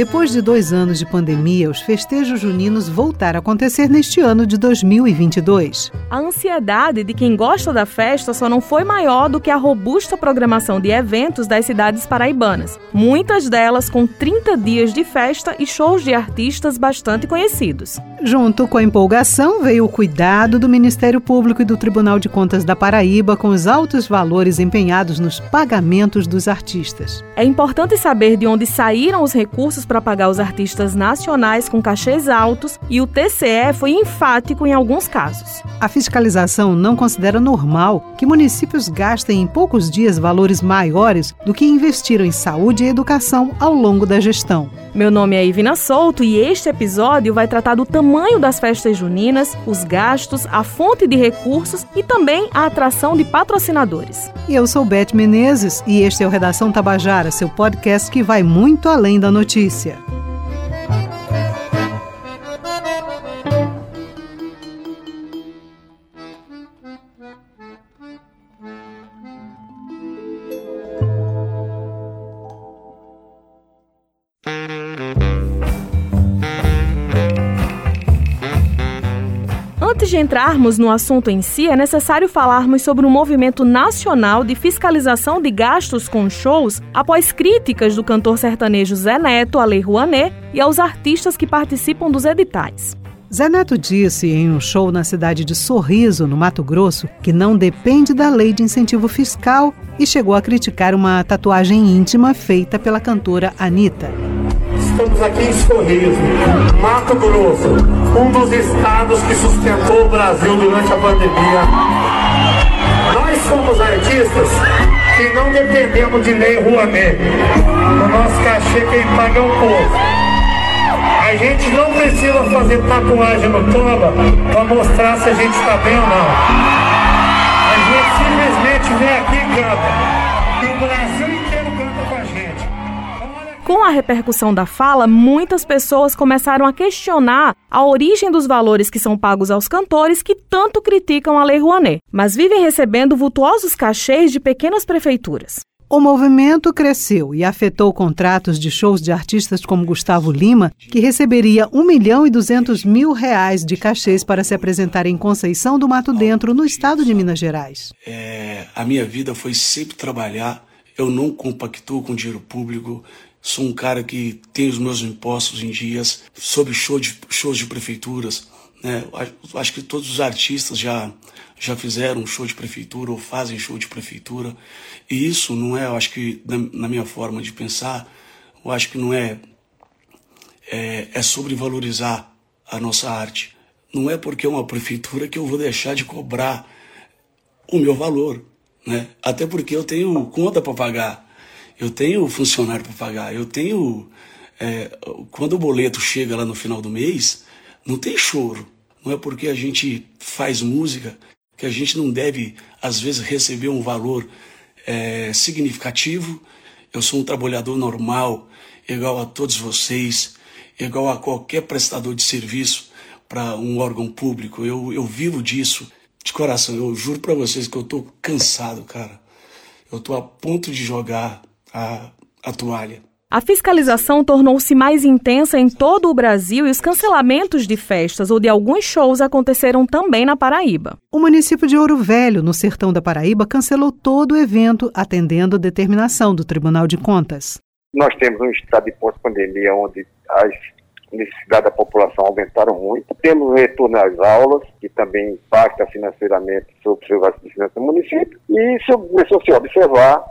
Depois de dois anos de pandemia, os festejos juninos voltaram a acontecer neste ano de 2022. A ansiedade de quem gosta da festa só não foi maior do que a robusta programação de eventos das cidades paraibanas, muitas delas com 30 dias de festa e shows de artistas bastante conhecidos. Junto com a empolgação veio o cuidado do Ministério Público e do Tribunal de Contas da Paraíba com os altos valores empenhados nos pagamentos dos artistas. É importante saber de onde saíram os recursos para pagar os artistas nacionais com cachês altos e o TCE foi enfático em alguns casos. A fiscalização não considera normal que municípios gastem em poucos dias valores maiores do que investiram em saúde e educação ao longo da gestão. Meu nome é Ivina Souto e este episódio vai tratar do tamanho das festas juninas, os gastos, a fonte de recursos e também a atração de patrocinadores. E eu sou Beth Menezes e este é o Redação Tabajara, seu podcast que vai muito além da notícia. Yeah. Antes de entrarmos no assunto em si, é necessário falarmos sobre o movimento nacional de fiscalização de gastos com shows após críticas do cantor sertanejo Zé Neto à Lei Rouanet e aos artistas que participam dos editais. Zé Neto disse em um show na cidade de Sorriso, no Mato Grosso, que não depende da lei de incentivo fiscal e chegou a criticar uma tatuagem íntima feita pela cantora Anitta. Estamos aqui em Sorriso, Mato Grosso, um dos estados que sustentou o Brasil durante a pandemia. Nós somos artistas que não dependemos de lei Rouanet. O nosso cachê quem paga é o povo. A gente não precisa fazer tatuagem no toba para mostrar se a gente está bem ou não. A gente simplesmente vem aqui e canta. E o Brasil Com a repercussão da fala, muitas pessoas começaram a questionar a origem dos valores que são pagos aos cantores que tanto criticam a Lei Rouanet, mas vivem recebendo vultuosos cachês de pequenas prefeituras. O movimento cresceu e afetou contratos de shows de artistas como Gustavo Lima, que receberia 1 milhão e 200 mil reais de cachês para se apresentar em Conceição do Mato Dentro, no estado de Minas Gerais. É, a minha vida foi sempre trabalhar, eu não compactuo com dinheiro público, sou um cara que tem os meus impostos em dias, sobre show de, shows de prefeituras, né? Acho que todos os artistas já, já fizeram show de prefeitura ou fazem show de prefeitura. E isso não é, eu acho que na, na minha forma de pensar, eu acho que não é, é, é sobrevalorizar a nossa arte. Não é porque é uma prefeitura que eu vou deixar de cobrar o meu valor. Né? Até porque eu tenho conta para pagar, eu tenho funcionário para pagar, eu tenho. É, quando o boleto chega lá no final do mês, não tem choro. Não é porque a gente faz música que a gente não deve, às vezes, receber um valor é, significativo. Eu sou um trabalhador normal, igual a todos vocês, igual a qualquer prestador de serviço para um órgão público. Eu, eu vivo disso de coração. Eu juro para vocês que eu estou cansado, cara. Eu estou a ponto de jogar a, a toalha. A fiscalização tornou-se mais intensa em todo o Brasil e os cancelamentos de festas ou de alguns shows aconteceram também na Paraíba. O município de Ouro Velho, no sertão da Paraíba, cancelou todo o evento, atendendo a determinação do Tribunal de Contas. Nós temos um estado de pós-pandemia onde as necessidades da população aumentaram muito. Temos retorno às aulas, que também impacta financeiramente sobre o finanças do município. E isso começou-se a observar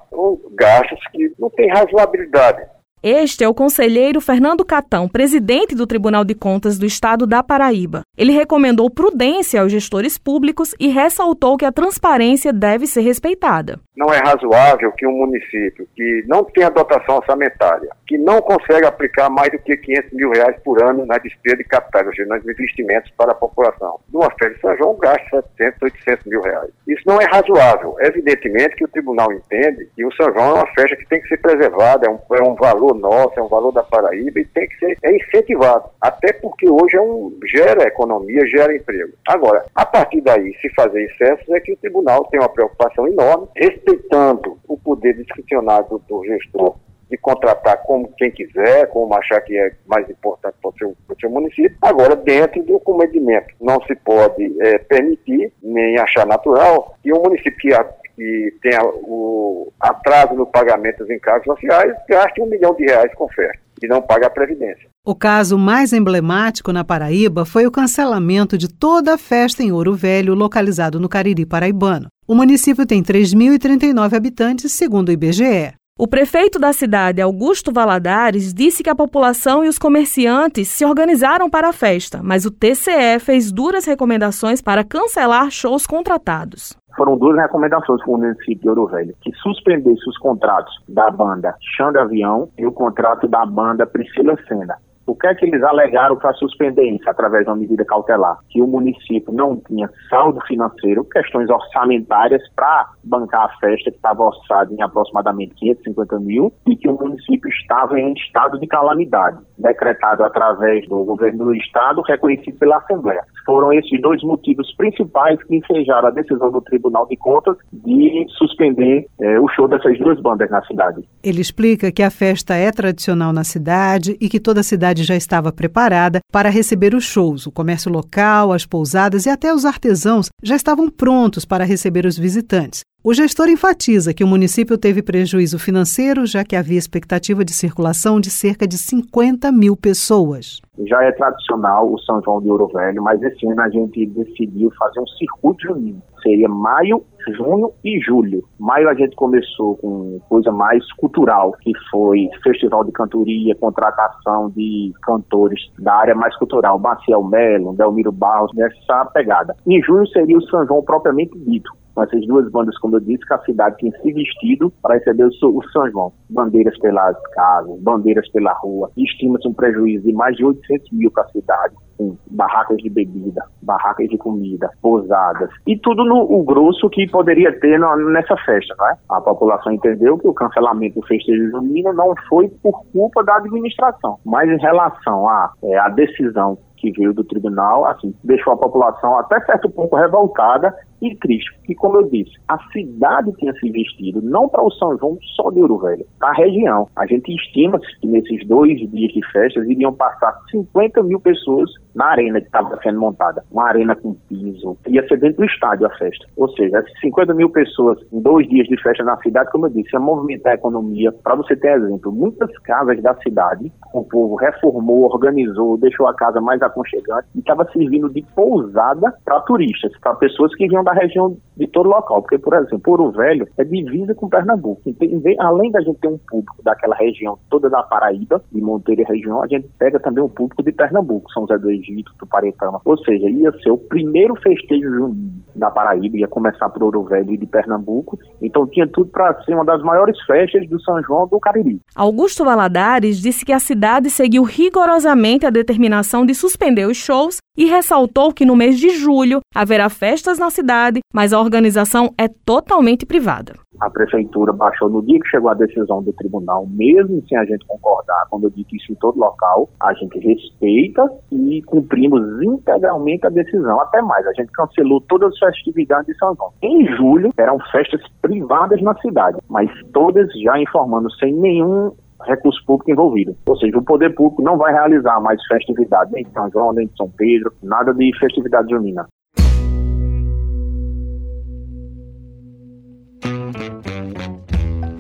gastos que não têm razoabilidade. Este é o conselheiro Fernando Catão, presidente do Tribunal de Contas do Estado da Paraíba. Ele recomendou prudência aos gestores públicos e ressaltou que a transparência deve ser respeitada. Não é razoável que um município que não tem a dotação orçamentária, que não consegue aplicar mais do que 500 mil reais por ano na despesa de capitais, ou seja, nos investimentos para a população, numa festa de São João gasta 700, 800 mil reais. Isso não é razoável. Evidentemente que o tribunal entende que o São João é uma festa que tem que ser preservada, é um, é um valor valor nosso, é um valor da Paraíba e tem que ser é incentivado. Até porque hoje é um, gera economia, gera emprego. Agora, a partir daí, se fazer excessos, é que o tribunal tem uma preocupação enorme, respeitando o poder discricionário do, gestor de contratar como quem quiser, como achar que é mais importante para o seu, para o seu município, agora dentro do comedimento. Não se pode é, permitir, nem achar natural, que um município que, a, que tenha o atraso no pagamento dos encargos sociais gaste um milhão de reais com festa e não pague a Previdência. O caso mais emblemático na Paraíba foi o cancelamento de toda a festa em Ouro Velho, localizado no Cariri paraibano. O município tem 3.039 habitantes, segundo o IBGE. O prefeito da cidade, Augusto Valadares, disse que a população e os comerciantes se organizaram para a festa, mas o TCE fez duras recomendações para cancelar shows contratados foram duas recomendações para o município de Ouro Velho, que suspendesse os contratos da banda Xanda Avião e o contrato da banda Priscila Sena. O que é que eles alegaram para suspender isso através de uma medida cautelar? Que o município não tinha saldo financeiro, questões orçamentárias para bancar a festa, que estava orçada em aproximadamente 550 mil, e que o município estava em estado de calamidade, decretado através do governo do estado, reconhecido pela Assembleia. Foram esses dois motivos principais que ensejaram a decisão do Tribunal de Contas de suspender eh, o show dessas duas bandas na cidade. Ele explica que a festa é tradicional na cidade e que toda a cidade cidade já estava preparada para receber os shows. O comércio local, as pousadas e até os artesãos já estavam prontos para receber os visitantes. O gestor enfatiza que o município teve prejuízo financeiro, já que havia expectativa de circulação de cerca de 50 mil pessoas. Já é tradicional o São João de Ouro Velho, mas esse ano a gente decidiu fazer um circuito junino. Seria maio, junho e julho. Maio a gente começou com coisa mais cultural, que foi festival de cantoria, contratação de cantores da área mais cultural, Maciel Melo, Delmiro Barros, nessa pegada. Em julho seria o São João propriamente dito, com essas duas bandas, como eu disse, que a cidade tinha se vestido para receber o, o São João. Bandeiras pelas casas, bandeiras pela rua. Estima-se um prejuízo de mais de 800 mil para a cidade com barracas de bebida, barracas de comida, pousadas e tudo no o grosso que poderia ter nessa festa, né? A população entendeu que o cancelamento do festejo junino não foi por culpa da administração, mas em relação à é, a decisão que veio do tribunal, assim, deixou a população até certo ponto revoltada e triste, porque, como eu disse, a cidade tinha se investido não para o São João só de Ouro Velho, para a região. A gente estima que nesses dois dias de festas iriam passar 50 mil pessoas na arena que estava sendo montada. Uma arena com piso, ia ser dentro do estádio a festa. Ou seja, 50 mil pessoas em dois dias de festa na cidade, como eu disse, ia movimentar a economia. Para você ter exemplo, muitas casas da cidade, o povo reformou, organizou, deixou a casa mais aconchegante e estava servindo de pousada para turistas, para pessoas que vinham da região de todo local. Porque, por exemplo, Ouro Velho é divisa com Pernambuco. Então, além da gente ter um público daquela região toda da Paraíba, de Monteiro e região, a gente pega também um público de Pernambuco, São José do Egito, do Paretama. Ou seja, ia ser o primeiro festejo da Paraíba, ia começar por Ouro Velho e de Pernambuco. Então tinha tudo para ser uma das maiores festas do São João do Cariri. Augusto Valadares disse que a cidade seguiu rigorosamente a determinação de suspender os shows e ressaltou que no mês de julho haverá festas na cidade, mas a organização é totalmente privada. A prefeitura baixou no dia que chegou a decisão do tribunal, mesmo sem a gente concordar, quando eu digo isso em todo local, a gente respeita e cumprimos integralmente a decisão. Até mais, a gente cancelou todas as festividades de São João. Em julho, eram festas privadas na cidade, mas todas já informando sem nenhum recurso público envolvido. Ou seja, o poder público não vai realizar mais festividades nem de São João, nem de São Pedro, nada de festividade junina.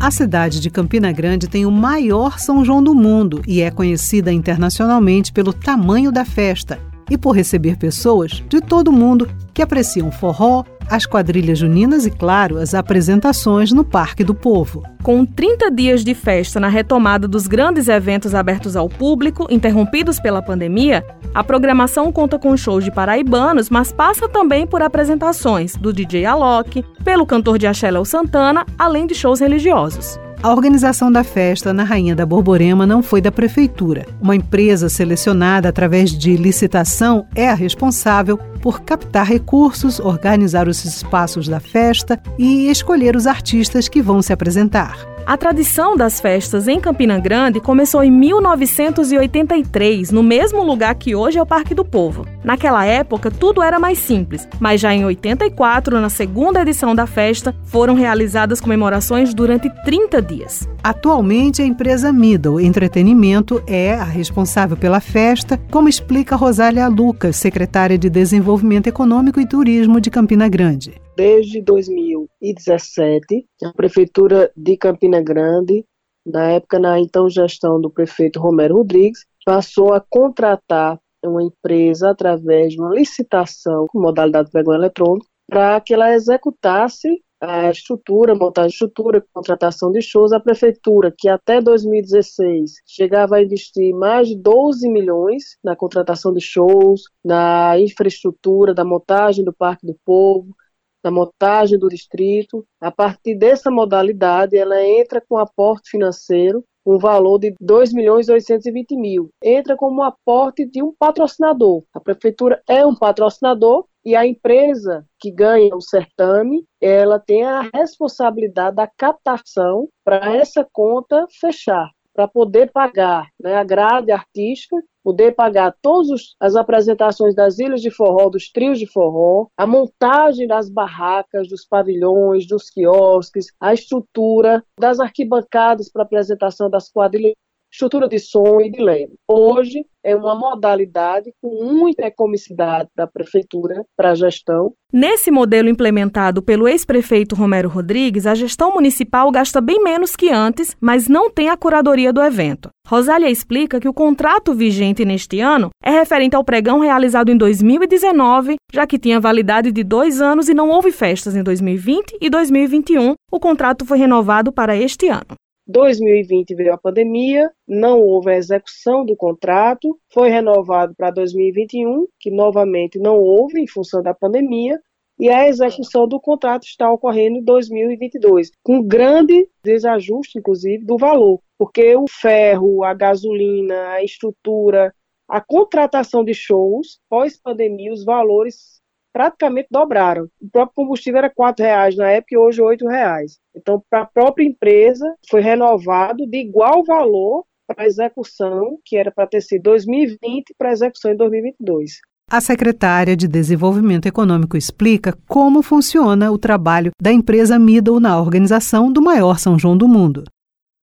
A cidade de Campina Grande tem o maior São João do mundo e é conhecida internacionalmente pelo tamanho da festa e por receber pessoas de todo mundo que apreciam forró, as quadrilhas juninas e, claro, as apresentações no Parque do Povo. Com 30 dias de festa na retomada dos grandes eventos abertos ao público, interrompidos pela pandemia, a programação conta com shows de paraibanos, mas passa também por apresentações do DJ Alok, pelo cantor de axé Léo Santana, além de shows religiosos. A organização da festa na Rainha da Borborema não foi da prefeitura. Uma empresa selecionada através de licitação é a responsável por captar recursos, organizar os espaços da festa e escolher os artistas que vão se apresentar. A tradição das festas em Campina Grande começou em 1983, no mesmo lugar que hoje é o Parque do Povo. Naquela época, tudo era mais simples, mas já em 84, na segunda edição da festa, foram realizadas comemorações durante 30 dias. Atualmente, a empresa Middle Entretenimento é a responsável pela festa, como explica Rosália Lucas, secretária de Desenvolvimento Econômico e Turismo de Campina Grande. Desde 2017, a Prefeitura de Campina Grande, na época, na então gestão do prefeito Romero Rodrigues, passou a contratar uma empresa através de uma licitação com modalidade de pregão eletrônico para que ela executasse a estrutura, montagem de estrutura, contratação de shows, a prefeitura, que até 2016 chegava a investir mais de 12 milhões na contratação de shows, na infraestrutura, da montagem do Parque do Povo, da montagem do distrito. A partir dessa modalidade, ela entra com aporte financeiro um valor de 2 milhões e 820 mil. Entra como aporte de um patrocinador. A prefeitura é um patrocinador e a empresa que ganha o certame, ela tem a responsabilidade da captação para essa conta fechar, para poder pagar né, a grade artística, poder pagar todas as apresentações das ilhas de forró, dos trios de forró, a montagem das barracas, dos pavilhões, dos quiosques, a estrutura das arquibancadas para apresentação das quadrilhas estrutura de som e de leme. Hoje é uma modalidade com muita economicidade da prefeitura para a gestão. Nesse modelo implementado pelo ex-prefeito Romero Rodrigues, a gestão municipal gasta bem menos que antes, mas não tem a curadoria do evento. Rosália explica que o contrato vigente neste ano é referente ao pregão realizado em 2019, já que tinha validade de dois anos e não houve festas em 2020 e 2021. O contrato foi renovado para este ano. 2020 veio a pandemia, não houve a execução do contrato, foi renovado para 2021, que novamente não houve em função da pandemia, e a execução do contrato está ocorrendo em 2022, com grande desajuste, inclusive, do valor, porque o ferro, a gasolina, a estrutura, a contratação de shows, pós-pandemia, os valores praticamente dobraram. O próprio combustível era R$ reais na época e hoje R$ reais. Então, para a própria empresa, foi renovado de igual valor para a execução, que era para ter sido 2020, para a execução em 2022. A secretária de Desenvolvimento Econômico explica como funciona o trabalho da empresa Middle na organização do maior São João do mundo.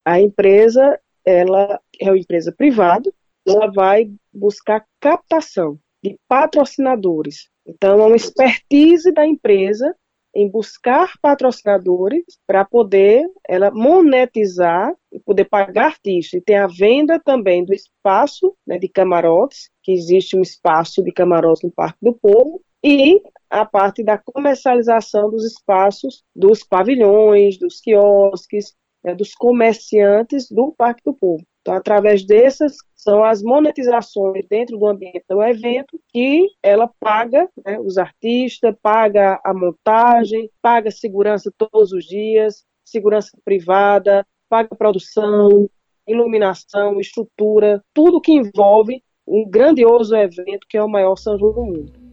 A empresa, ela é uma empresa privada, ela vai buscar captação de patrocinadores então, é uma expertise da empresa em buscar patrocinadores para poder ela monetizar e poder pagar artista. E tem a venda também do espaço né, de camarotes, que existe um espaço de camarotes no Parque do Povo, e a parte da comercialização dos espaços, dos pavilhões, dos quiosques, né, dos comerciantes do Parque do Povo. Então, através dessas são as monetizações dentro do ambiente do evento que ela paga né, os artistas, paga a montagem, paga segurança todos os dias, segurança privada, paga produção, iluminação, estrutura, tudo que envolve um grandioso evento que é o maior São João do mundo.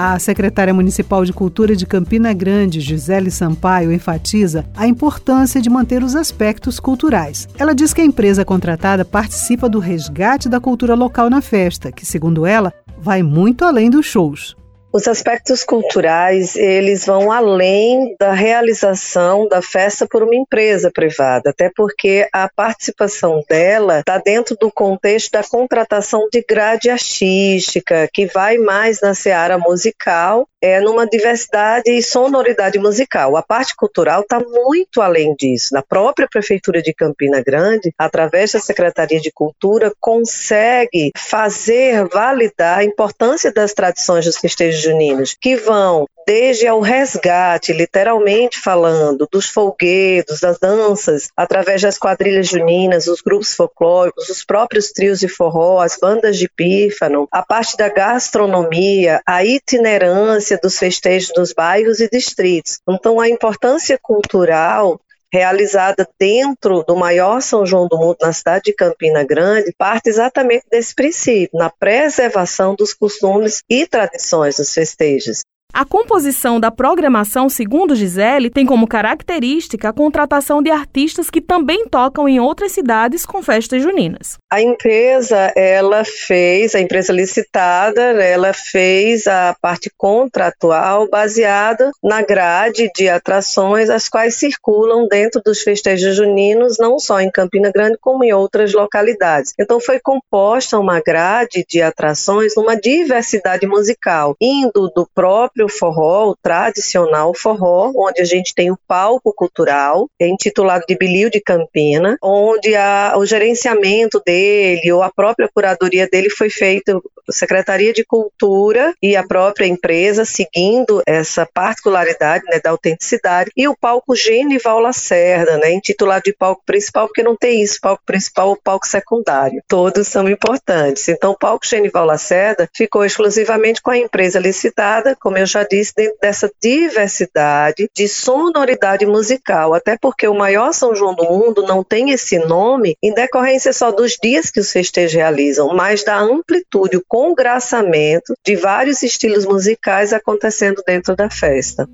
A secretária municipal de Cultura de Campina Grande, Gisele Sampaio, enfatiza a importância de manter os aspectos culturais. Ela diz que a empresa contratada participa do resgate da cultura local na festa, que, segundo ela, vai muito além dos shows. Os aspectos culturais, eles vão além da realização da festa por uma empresa privada, até porque a participação dela está dentro do contexto da contratação de grade artística, que vai mais na seara musical, é numa diversidade e sonoridade musical. A parte cultural está muito além disso. Na própria Prefeitura de Campina Grande, através da Secretaria de Cultura, consegue fazer validar a importância das tradições dos festejos juninos, que vão desde ao resgate, literalmente falando, dos folguedos, das danças, através das quadrilhas juninas, os grupos folclóricos, os próprios trios de forró, as bandas de pífano, a parte da gastronomia, a itinerância dos festejos dos bairros e distritos. Então, a importância cultural realizada dentro do maior São João do mundo na cidade de Campina Grande, parte exatamente desse princípio, na preservação dos costumes e tradições dos festejos. A composição da programação, segundo Gisele, tem como característica a contratação de artistas que também tocam em outras cidades com festas juninas. A empresa, ela fez, a empresa licitada, ela fez a parte contratual baseada na grade de atrações as quais circulam dentro dos festejos juninos, não só em Campina Grande, como em outras localidades. Então foi composta uma grade de atrações numa diversidade musical, indo do próprio próprio forró, o tradicional forró, onde a gente tem o palco cultural, é intitulado de Bilio de Campina, onde a, o gerenciamento dele ou a própria curadoria dele foi feito Secretaria de Cultura e a própria empresa seguindo essa particularidade né, da autenticidade e o palco Genival Lacerda, né, intitulado de palco principal porque não tem isso, palco principal ou palco secundário. Todos são importantes. Então o palco Genival Lacerda ficou exclusivamente com a empresa licitada, como eu já disse, dentro dessa diversidade de sonoridade musical, até porque o maior São João do mundo não tem esse nome em decorrência só dos dias que os festejos realizam, mas da amplitude, o congraçamento de vários estilos musicais acontecendo dentro da festa.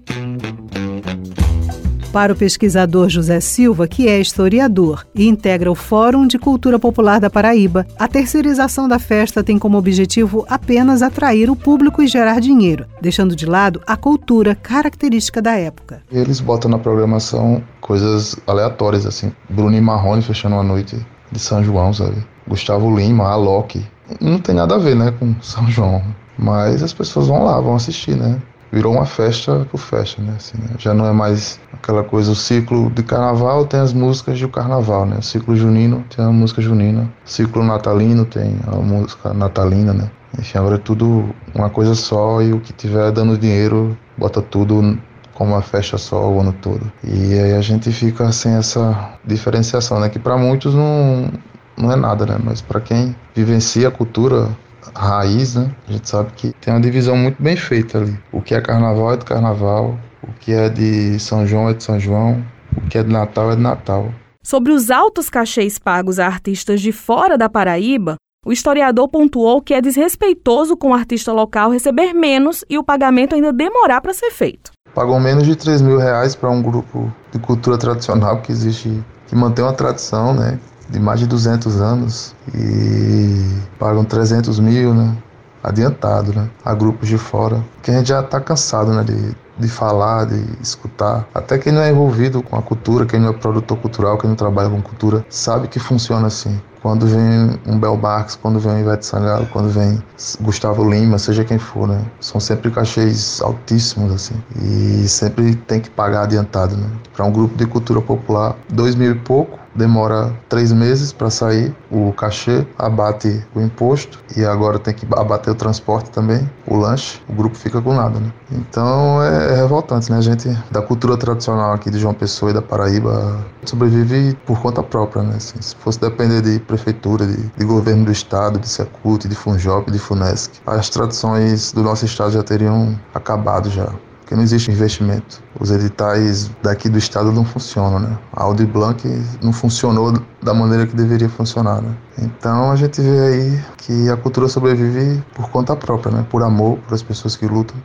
Para o pesquisador José Silva, que é historiador e integra o Fórum de Cultura Popular da Paraíba, a terceirização da festa tem como objetivo apenas atrair o público e gerar dinheiro, deixando de lado a cultura característica da época. Eles botam na programação coisas aleatórias, assim. Bruno e Marrone fechando uma noite de São João, sabe? Gustavo Lima, Alok. Não tem nada a ver, né, com São João. Mas as pessoas vão lá, vão assistir, né? virou uma festa por festa, né? Assim, né? Já não é mais aquela coisa, o ciclo de carnaval tem as músicas do carnaval, né? O ciclo junino tem a música junina, o ciclo natalino tem a música natalina, né? Enfim, agora é tudo uma coisa só e o que tiver dando dinheiro bota tudo como uma festa só o ano todo. E aí a gente fica sem essa diferenciação, né? Que para muitos não, não é nada, né? Mas para quem vivencia a cultura raiz, né? A gente sabe que tem uma divisão muito bem feita ali. O que é carnaval é do carnaval, o que é de São João é de São João, o que é de Natal é de Natal. Sobre os altos cachês pagos a artistas de fora da Paraíba, o historiador pontuou que é desrespeitoso com o artista local receber menos e o pagamento ainda demorar para ser feito. Pagam menos de 3 mil reais para um grupo de cultura tradicional que existe, que mantém uma tradição, né? De mais de 200 anos e pagam 300 mil, né? Adiantado, né? A grupos de fora. Que a gente já está cansado, né? De, de falar, de escutar. Até quem não é envolvido com a cultura, quem não é produtor cultural, quem não trabalha com cultura, sabe que funciona assim. Quando vem um Bel Marx, quando vem Ivete Sangalo, quando vem Gustavo Lima, seja quem for, né? São sempre cachês altíssimos, assim. E sempre tem que pagar adiantado, né? Para um grupo de cultura popular, dois mil e pouco, demora três meses para sair o cachê, abate o imposto e agora tem que abater o transporte também, o lanche, o grupo fica com nada, né? Então é, é revoltante, né? A gente da cultura tradicional aqui de João Pessoa e da Paraíba sobrevive por conta própria, né? Assim, se fosse depender de prefeitura, de, de governo do estado, de Secult, de Funjop, de Funesc, as tradições do nosso estado já teriam acabado já porque não existe investimento. Os editais daqui do estado não funcionam, né? A Audi Blanc não funcionou da maneira que deveria funcionar, né? Então a gente vê aí que a cultura sobrevive por conta própria, né? Por amor, por as pessoas que lutam.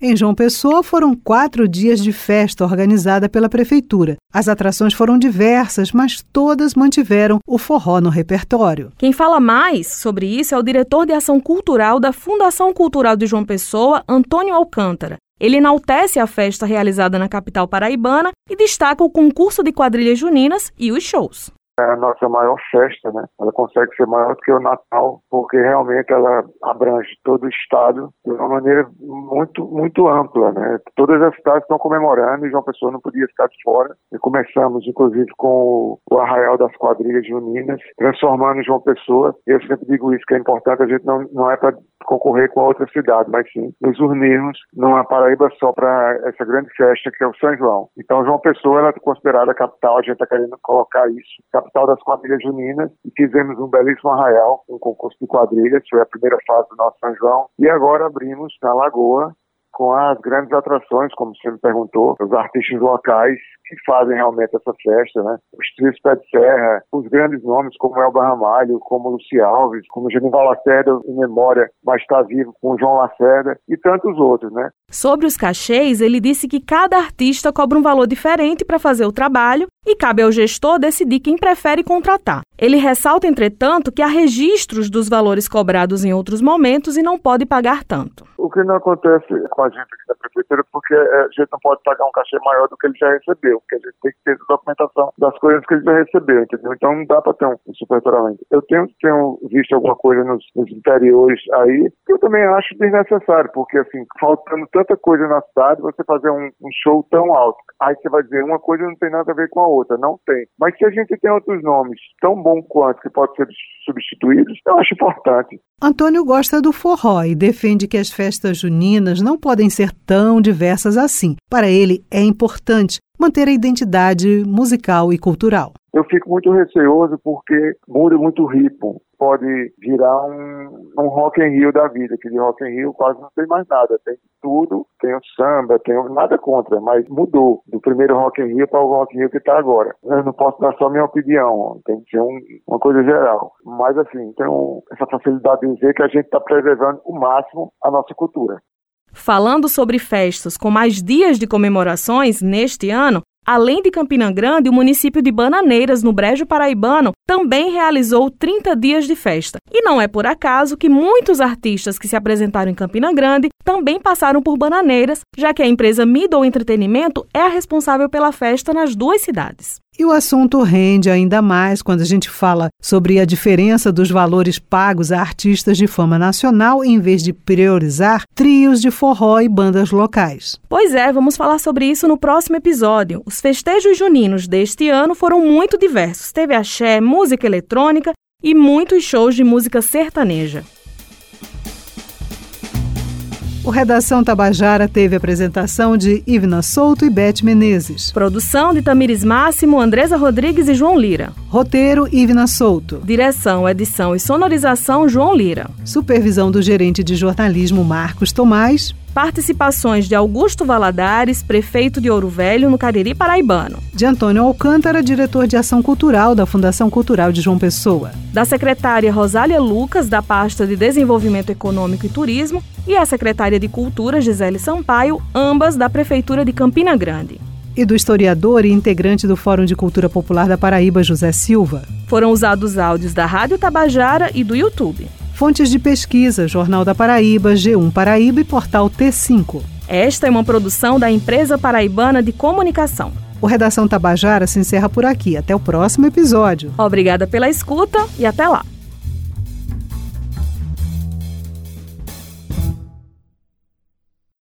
Em João Pessoa foram quatro dias de festa organizada pela prefeitura. As atrações foram diversas, mas todas mantiveram o forró no repertório. Quem fala mais sobre isso é o diretor de ação cultural da Fundação Cultural de João Pessoa, Antônio Alcântara. Ele enaltece a festa realizada na capital paraibana e destaca o concurso de quadrilhas juninas e os shows é a nossa maior festa, né? Ela consegue ser maior do que o Natal, porque realmente ela abrange todo o estado de uma maneira muito, muito ampla, né? Todas as cidades estão comemorando e João Pessoa não podia ficar de fora. E começamos, inclusive, com o Arraial das Quadrilhas Juninas, transformando João Pessoa. Eu sempre digo isso, que é importante, a gente não, não é para concorrer com a outra cidade, mas sim nos unirmos numa Paraíba só para essa grande festa que é o São João. Então, João Pessoa ela é considerada a capital, a gente está querendo colocar isso, capital das quadrilhas juninas, e fizemos um belíssimo arraial, um concurso de quadrilhas, foi a primeira fase do nosso São João, e agora abrimos na Lagoa com as grandes atrações, como você me perguntou, os artistas locais que fazem realmente essa festa, né? Os trios Pé de Serra, os grandes nomes como Elba Ramalho, como Luci Alves, como Genival Lacerda em memória, mas está vivo com João Lacerda e tantos outros, né? Sobre os cachês, ele disse que cada artista cobra um valor diferente para fazer o trabalho e cabe ao gestor decidir quem prefere contratar. Ele ressalta, entretanto, que há registros dos valores cobrados em outros momentos e não pode pagar tanto. O que não acontece com a gente aqui na prefeitura, porque a gente não pode pagar um cachê maior do que ele já recebeu, porque a gente tem que ter a documentação das coisas que ele já recebeu, entendeu? Então não dá para ter um superfaturamento. Eu tenho, tenho visto alguma coisa nos, nos interiores aí, que eu também acho desnecessário, porque assim, faltando tanta coisa na cidade, você fazer um, um show tão alto. Aí você vai dizer, uma coisa não tem nada a ver com a outra, não tem. Mas se a gente tem outros nomes tão bom quanto que podem ser substituídos, eu acho importante. Antônio gosta do forró e defende que as festas juninas não podem ser tão diversas assim. Para ele, é importante manter a identidade musical e cultural. Eu fico muito receoso porque muda muito o ritmo. Pode virar um, um Rock in Rio da vida, que de Rock in Rio quase não tem mais nada. Tem tudo, tem o samba, tem o, nada contra, mas mudou do primeiro Rock in Rio para o Rock in Rio que está agora. Eu não posso dar só minha opinião, tem que ser um, uma coisa geral. Mas assim, tenho essa facilidade de dizer que a gente está preservando o máximo a nossa cultura. Falando sobre festas com mais dias de comemorações neste ano, além de Campina Grande, o município de Bananeiras, no Brejo Paraibano, também realizou 30 dias de festa. E não é por acaso que muitos artistas que se apresentaram em Campina Grande também passaram por Bananeiras, já que a empresa Middle Entretenimento é a responsável pela festa nas duas cidades. E o assunto rende ainda mais quando a gente fala sobre a diferença dos valores pagos a artistas de fama nacional em vez de priorizar trios de forró e bandas locais. Pois é, vamos falar sobre isso no próximo episódio. Os festejos juninos deste ano foram muito diversos. Teve axé, música eletrônica e muitos shows de música sertaneja. O Redação Tabajara teve apresentação de Ivna Souto e Beth Menezes. Produção de Tamires Máximo, Andresa Rodrigues e João Lira. Roteiro Ivna Souto. Direção, edição e sonorização João Lira. Supervisão do gerente de jornalismo Marcos Tomás. Participações de Augusto Valadares, prefeito de Ouro Velho, no Cariri Paraibano. De Antônio Alcântara, diretor de Ação Cultural da Fundação Cultural de João Pessoa. Da secretária Rosália Lucas, da pasta de Desenvolvimento Econômico e Turismo. E a secretária de Cultura, Gisele Sampaio, ambas da Prefeitura de Campina Grande e do historiador e integrante do Fórum de Cultura Popular da Paraíba, José Silva. Foram usados áudios da Rádio Tabajara e do YouTube. Fontes de pesquisa: Jornal da Paraíba, G1 Paraíba e Portal T5. Esta é uma produção da Empresa Paraibana de Comunicação. O Redação Tabajara se encerra por aqui. Até o próximo episódio. Obrigada pela escuta e até lá.